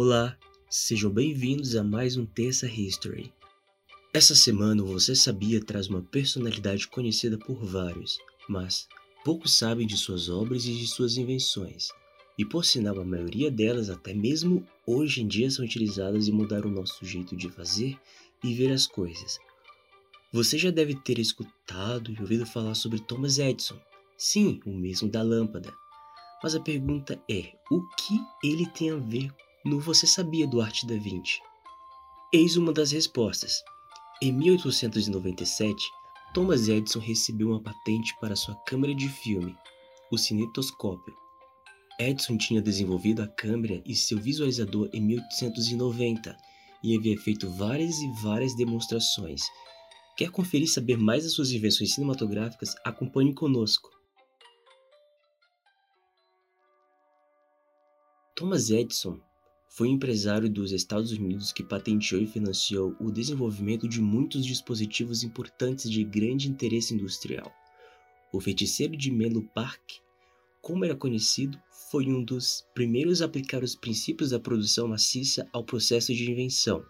Olá, sejam bem-vindos a mais um Terça History. Essa semana Você Sabia traz uma personalidade conhecida por vários, mas poucos sabem de suas obras e de suas invenções. E por sinal, a maioria delas, até mesmo hoje em dia, são utilizadas e mudaram o nosso jeito de fazer e ver as coisas. Você já deve ter escutado e ouvido falar sobre Thomas Edison. Sim, o mesmo da lâmpada. Mas a pergunta é: o que ele tem a ver no Você Sabia do Arte da Vinci? Eis uma das respostas. Em 1897, Thomas Edison recebeu uma patente para sua câmera de filme, o cinetoscópio. Edison tinha desenvolvido a câmera e seu visualizador em 1890 e havia feito várias e várias demonstrações. Quer conferir saber mais das suas invenções cinematográficas? Acompanhe conosco. Thomas Edison foi um empresário dos Estados Unidos que patenteou e financiou o desenvolvimento de muitos dispositivos importantes de grande interesse industrial. O feiticeiro de Menlo Park, como era conhecido, foi um dos primeiros a aplicar os princípios da produção maciça ao processo de invenção.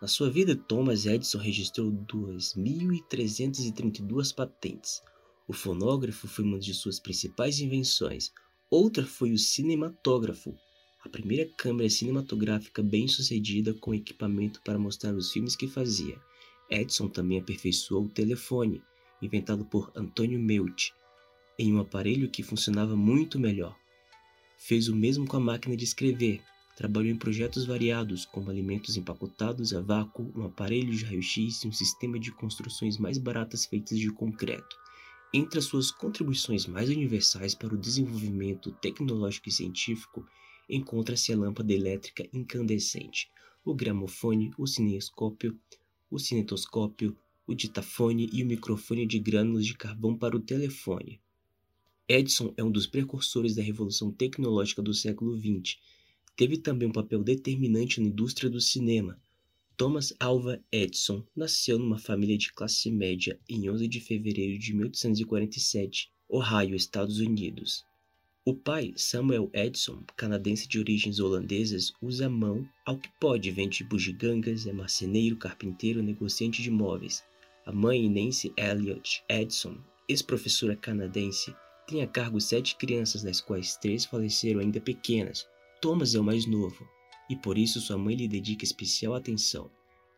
Na sua vida, Thomas Edison registrou 2.332 patentes. O fonógrafo foi uma de suas principais invenções. Outra foi o cinematógrafo, a primeira câmera cinematográfica bem-sucedida com equipamento para mostrar os filmes que fazia. Edison também aperfeiçoou o telefone, inventado por Antônio Meucci, em um aparelho que funcionava muito melhor. Fez o mesmo com a máquina de escrever. Trabalhou em projetos variados, como alimentos empacotados a vácuo, um aparelho de raio-x e um sistema de construções mais baratas feitas de concreto. Entre as suas contribuições mais universais para o desenvolvimento tecnológico e científico encontra-se a lâmpada elétrica incandescente, o gramofone, o cinescópio, o cinetoscópio, o ditafone e o microfone de grânulos de carvão para o telefone. Edison é um dos precursores da revolução tecnológica do século XX. Teve também um papel determinante na indústria do cinema. Thomas Alva Edison nasceu numa família de classe média em 11 de fevereiro de 1847, Ohio, Estados Unidos. O pai, Samuel Edison, canadense de origens holandesas, usa a mão ao que pode, vende bugigangas, é marceneiro, carpinteiro, negociante de móveis. A mãe, Nancy Elliott Edison, ex-professora canadense, tem a cargo sete crianças, das quais três faleceram ainda pequenas. Thomas é o mais novo, e por isso sua mãe lhe dedica especial atenção.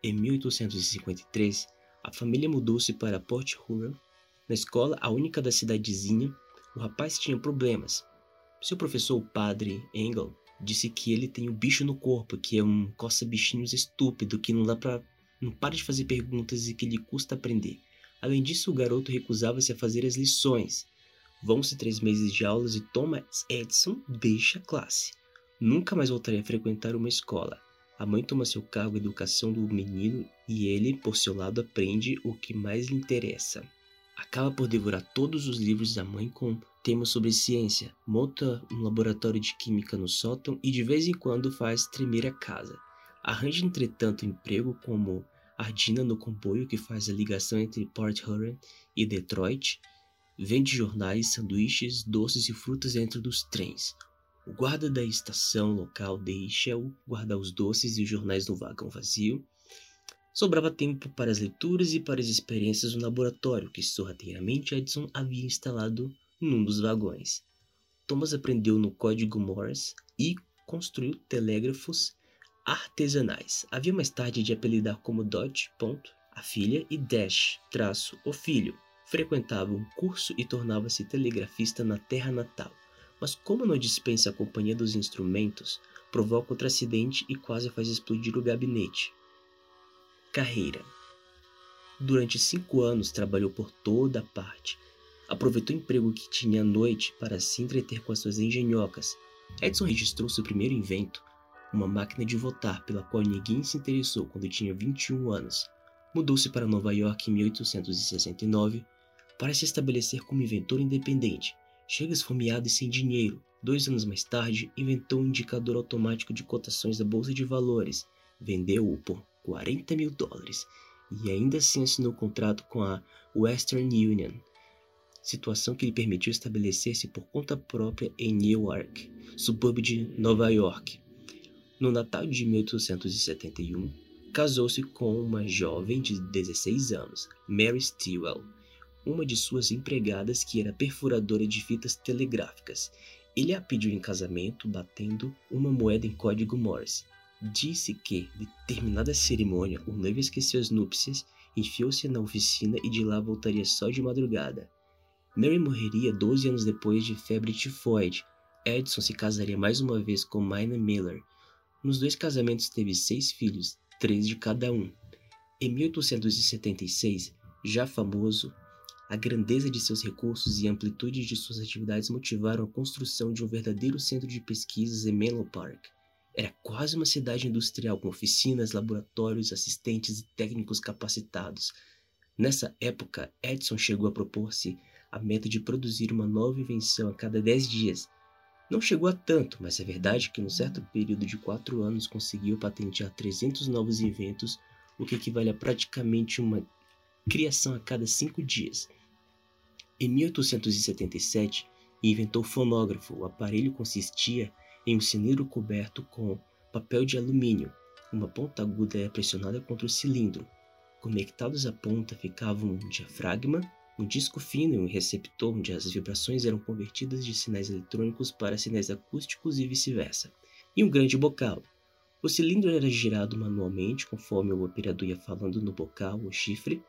Em 1853, a família mudou-se para Port Huron. Na escola, a única da cidadezinha, o rapaz tinha problemas, seu professor, o padre Engel, disse que ele tem um bicho no corpo, que é um coça-bichinhos estúpido, que não dá pra. não para de fazer perguntas e que lhe custa aprender. Além disso, o garoto recusava-se a fazer as lições. Vão-se três meses de aulas e Thomas Edison deixa a classe. Nunca mais voltaria a frequentar uma escola. A mãe toma seu cargo a educação do menino e ele, por seu lado, aprende o que mais lhe interessa. Acaba por devorar todos os livros da mãe com temas sobre ciência, monta um laboratório de química no sótão e de vez em quando faz tremer a casa. Arranja, entretanto, emprego como ardina no comboio que faz a ligação entre Port Huron e Detroit, vende jornais, sanduíches, doces e frutas dentro dos trens. O guarda da estação local deixa-o guardar os doces e os jornais no vagão vazio. Sobrava tempo para as leituras e para as experiências no laboratório que sorrateiramente Edison havia instalado num dos vagões. Thomas aprendeu no código Morse e construiu telégrafos artesanais. Havia mais tarde de apelidar como Dot, ponto, a filha, e Dash, traço, o filho. Frequentava um curso e tornava-se telegrafista na terra natal. Mas como não dispensa a companhia dos instrumentos, provoca outro acidente e quase faz explodir o gabinete. Carreira Durante cinco anos trabalhou por toda parte, aproveitou o emprego que tinha à noite para se entreter com as suas engenhocas. Edison registrou seu primeiro invento, uma máquina de votar pela qual ninguém se interessou quando tinha 21 anos. Mudou-se para Nova York em 1869 para se estabelecer como inventor independente. Chega esfomeado e sem dinheiro. Dois anos mais tarde, inventou um indicador automático de cotações da Bolsa de Valores. Vendeu-o por 40 mil dólares e ainda assim assinou contrato com a Western Union situação que lhe permitiu estabelecer-se por conta própria em Newark, subúrbio de Nova York. No Natal de 1871, casou-se com uma jovem de 16 anos, Mary Stewell, uma de suas empregadas que era perfuradora de fitas telegráficas. Ele a pediu em casamento batendo uma moeda em código Morse. Disse que, de terminada a cerimônia, o noivo esqueceu as núpcias, enfiou-se na oficina e de lá voltaria só de madrugada. Mary morreria 12 anos depois de febre tifoide. Edson se casaria mais uma vez com Mina Miller. Nos dois casamentos teve seis filhos, três de cada um. Em 1876, já famoso, a grandeza de seus recursos e a amplitude de suas atividades motivaram a construção de um verdadeiro centro de pesquisas em Menlo Park. Era quase uma cidade industrial com oficinas, laboratórios, assistentes e técnicos capacitados. Nessa época, Edison chegou a propor-se a meta de produzir uma nova invenção a cada 10 dias. Não chegou a tanto, mas é verdade que, num certo período de quatro anos, conseguiu patentear 300 novos inventos, o que equivale a praticamente uma criação a cada cinco dias. Em 1877, inventou o fonógrafo. O aparelho consistia em um cilindro coberto com papel de alumínio. Uma ponta aguda era pressionada contra o cilindro. Conectados à ponta ficavam um diafragma, um disco fino e um receptor onde as vibrações eram convertidas de sinais eletrônicos para sinais acústicos e vice-versa, e um grande bocal. O cilindro era girado manualmente conforme o operador ia falando no bocal ou chifre.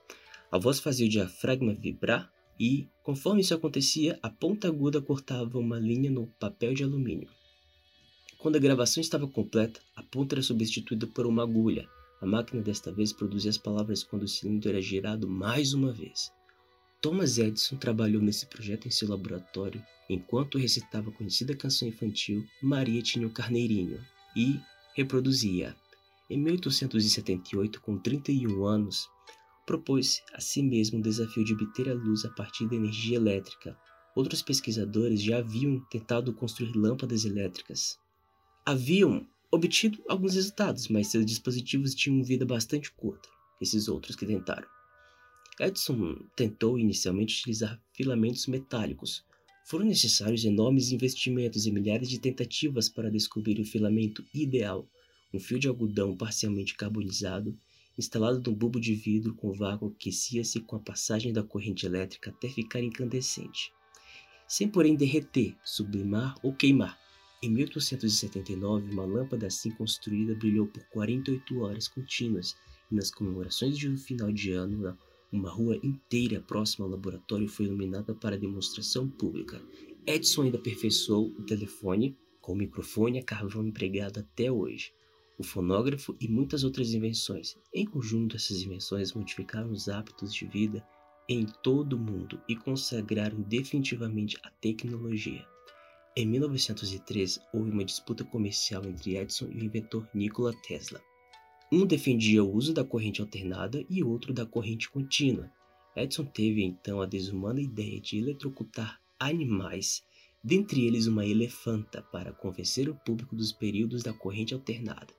A voz fazia o diafragma vibrar e, conforme isso acontecia, a ponta aguda cortava uma linha no papel de alumínio. Quando a gravação estava completa, a ponta era substituída por uma agulha. A máquina desta vez produzia as palavras quando o cilindro era girado mais uma vez. Thomas Edison trabalhou nesse projeto em seu laboratório enquanto recitava a conhecida canção infantil Maria tinha o Carneirinho e reproduzia. Em 1878, com 31 anos, propôs a si mesmo o desafio de obter a luz a partir da energia elétrica. Outros pesquisadores já haviam tentado construir lâmpadas elétricas. Haviam obtido alguns resultados, mas seus dispositivos tinham vida bastante curta, esses outros que tentaram. Edison tentou inicialmente utilizar filamentos metálicos. Foram necessários enormes investimentos e milhares de tentativas para descobrir o filamento ideal, um fio de algodão parcialmente carbonizado instalado num bulbo de vidro com vácuo que aquecia-se com a passagem da corrente elétrica até ficar incandescente, sem porém derreter, sublimar ou queimar. Em 1879, uma lâmpada assim construída brilhou por 48 horas contínuas e nas comemorações de um final de ano, uma rua inteira próxima ao laboratório foi iluminada para demonstração pública. Edison ainda aperfeiçoou o telefone com o microfone a carvão empregado até hoje o fonógrafo e muitas outras invenções. Em conjunto, essas invenções modificaram os hábitos de vida em todo o mundo e consagraram definitivamente a tecnologia. Em 1903, houve uma disputa comercial entre Edison e o inventor Nikola Tesla. Um defendia o uso da corrente alternada e outro da corrente contínua. Edison teve então a desumana ideia de eletrocutar animais, dentre eles uma elefanta, para convencer o público dos períodos da corrente alternada.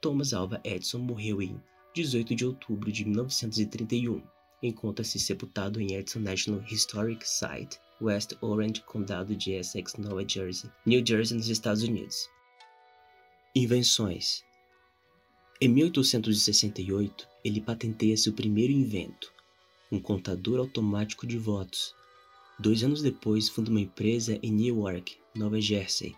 Thomas Alva Edison morreu em 18 de outubro de 1931. Encontra-se sepultado em Edison National Historic Site, West Orange, Condado de Essex, Nova Jersey, New Jersey, nos Estados Unidos. Invenções Em 1868, ele patenteia seu primeiro invento, um contador automático de votos. Dois anos depois, funda uma empresa em Newark, Nova Jersey.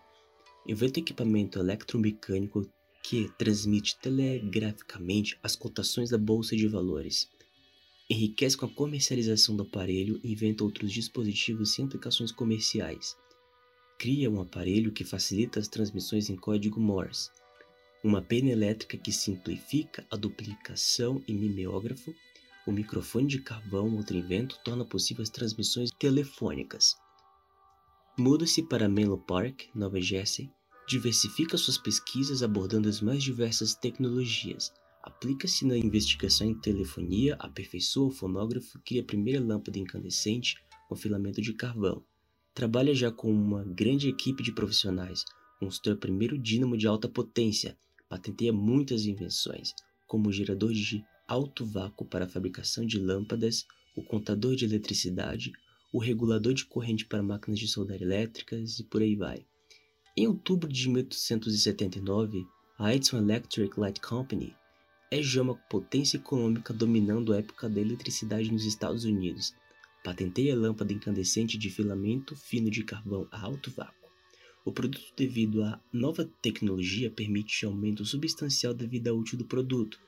Inventa equipamento eletromecânico que transmite telegraficamente as cotações da bolsa de valores. Enriquece com a comercialização do aparelho e inventa outros dispositivos sem aplicações comerciais. Cria um aparelho que facilita as transmissões em código Morse, uma pena elétrica que simplifica a duplicação em mimeógrafo, o microfone de carvão, outro invento, torna possível as transmissões telefônicas. Muda-se para Menlo Park, Nova Jersey, diversifica suas pesquisas abordando as mais diversas tecnologias. Aplica-se na investigação em telefonia, aperfeiçoa o fonógrafo, cria a primeira lâmpada incandescente com filamento de carvão. Trabalha já com uma grande equipe de profissionais, constrói o primeiro dínamo de alta potência, patenteia muitas invenções, como o gerador de alto vácuo para a fabricação de lâmpadas, o contador de eletricidade, o regulador de corrente para máquinas de soldar elétricas e por aí vai. Em outubro de 1879, a Edison Electric Light Company é já uma potência econômica dominando a época da eletricidade nos Estados Unidos. Patenteia lâmpada incandescente de filamento fino de carvão a alto vácuo. O produto, devido à nova tecnologia, permite aumento substancial da vida útil do produto.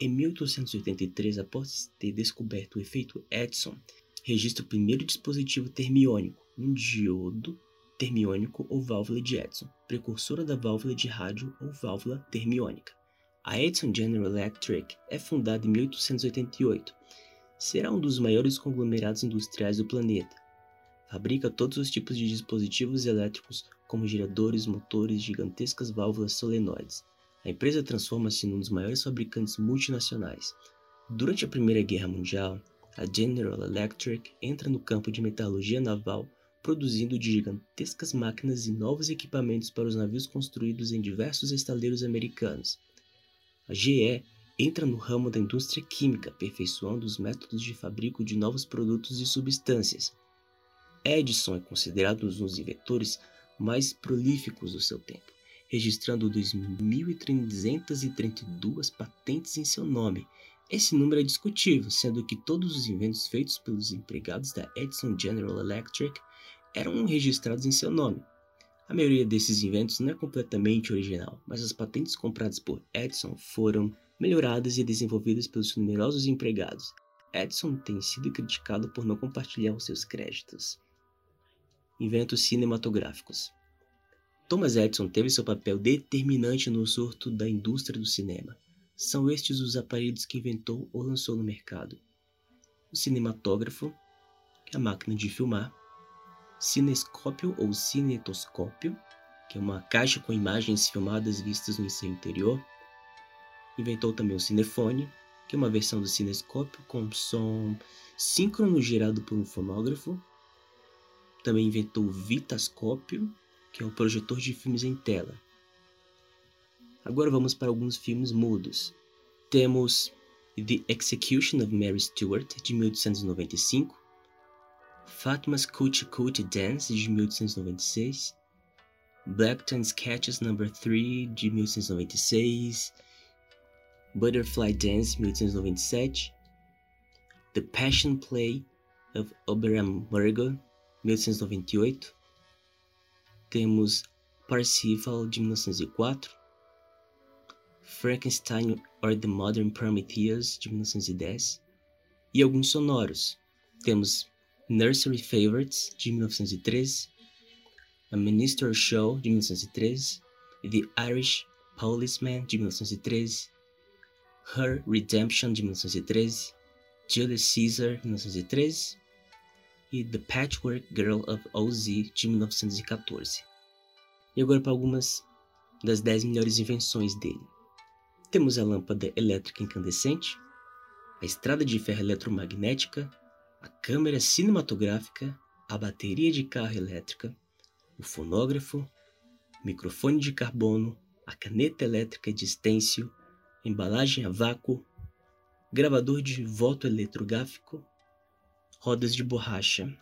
Em 1883, após ter descoberto o efeito Edison, registra o primeiro dispositivo termiônico, um diodo termiônico ou válvula de Edison, precursora da válvula de rádio ou válvula termiônica. A Edison General Electric é fundada em 1888. Será um dos maiores conglomerados industriais do planeta. Fabrica todos os tipos de dispositivos elétricos, como geradores, motores, gigantescas válvulas solenoides. A empresa transforma-se num dos maiores fabricantes multinacionais. Durante a Primeira Guerra Mundial, a General Electric entra no campo de metalurgia naval produzindo de gigantescas máquinas e novos equipamentos para os navios construídos em diversos estaleiros americanos. A GE entra no ramo da indústria química, aperfeiçoando os métodos de fabrico de novos produtos e substâncias. Edison é considerado um dos inventores mais prolíficos do seu tempo, registrando 2.332 patentes em seu nome. Esse número é discutível, sendo que todos os inventos feitos pelos empregados da Edison General Electric eram registrados em seu nome. A maioria desses inventos não é completamente original, mas as patentes compradas por Edison foram melhoradas e desenvolvidas pelos numerosos empregados. Edison tem sido criticado por não compartilhar os seus créditos. Inventos cinematográficos. Thomas Edison teve seu papel determinante no surto da indústria do cinema. São estes os aparelhos que inventou ou lançou no mercado: o cinematógrafo, é a máquina de filmar, cinescópio ou cinetoscópio, que é uma caixa com imagens filmadas vistas no seu interior. Inventou também o cinefone, que é uma versão do cinescópio com som síncrono gerado por um fonógrafo. Também inventou o vitascópio, que é o projetor de filmes em tela. Agora vamos para alguns filmes mudos. Temos The Execution of Mary Stuart, de 1895, Fatma's Coochie Coochie Dance, de 1896, Blackton Sketches No. 3, de 1896, Butterfly Dance, 1897, The Passion Play of Oberon Murgo, 1898, temos Parsifal, de 1904, Frankenstein or the Modern Prometheus, de 1910, e alguns sonoros. Temos Nursery Favorites, de 1913, A Minister Show, de 1913, The Irish Policeman, de 1913, Her Redemption, de 1913, Julius Caesar, de 1913 e The Patchwork Girl of Oz, de 1914. E agora para algumas das 10 melhores invenções dele. Temos a lâmpada elétrica incandescente, a estrada de ferro eletromagnética, a câmera cinematográfica, a bateria de carro elétrica, o fonógrafo, microfone de carbono, a caneta elétrica de estêncil, embalagem a vácuo, gravador de voto eletrográfico, rodas de borracha.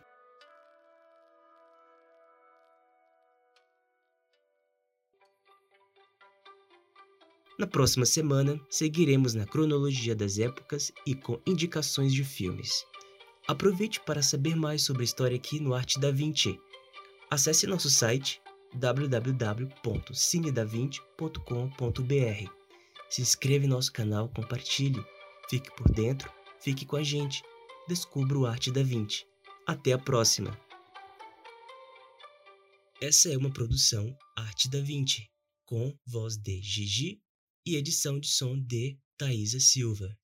Na próxima semana, seguiremos na cronologia das épocas e com indicações de filmes. Aproveite para saber mais sobre a história aqui no Arte da Vinci. Acesse nosso site www.cinedavinte.com.br. Se inscreva em nosso canal, compartilhe, fique por dentro, fique com a gente. Descubra o Arte da Vinci. Até a próxima! Essa é uma produção Arte da Vinci, com voz de Gigi e edição de som de Thaisa Silva.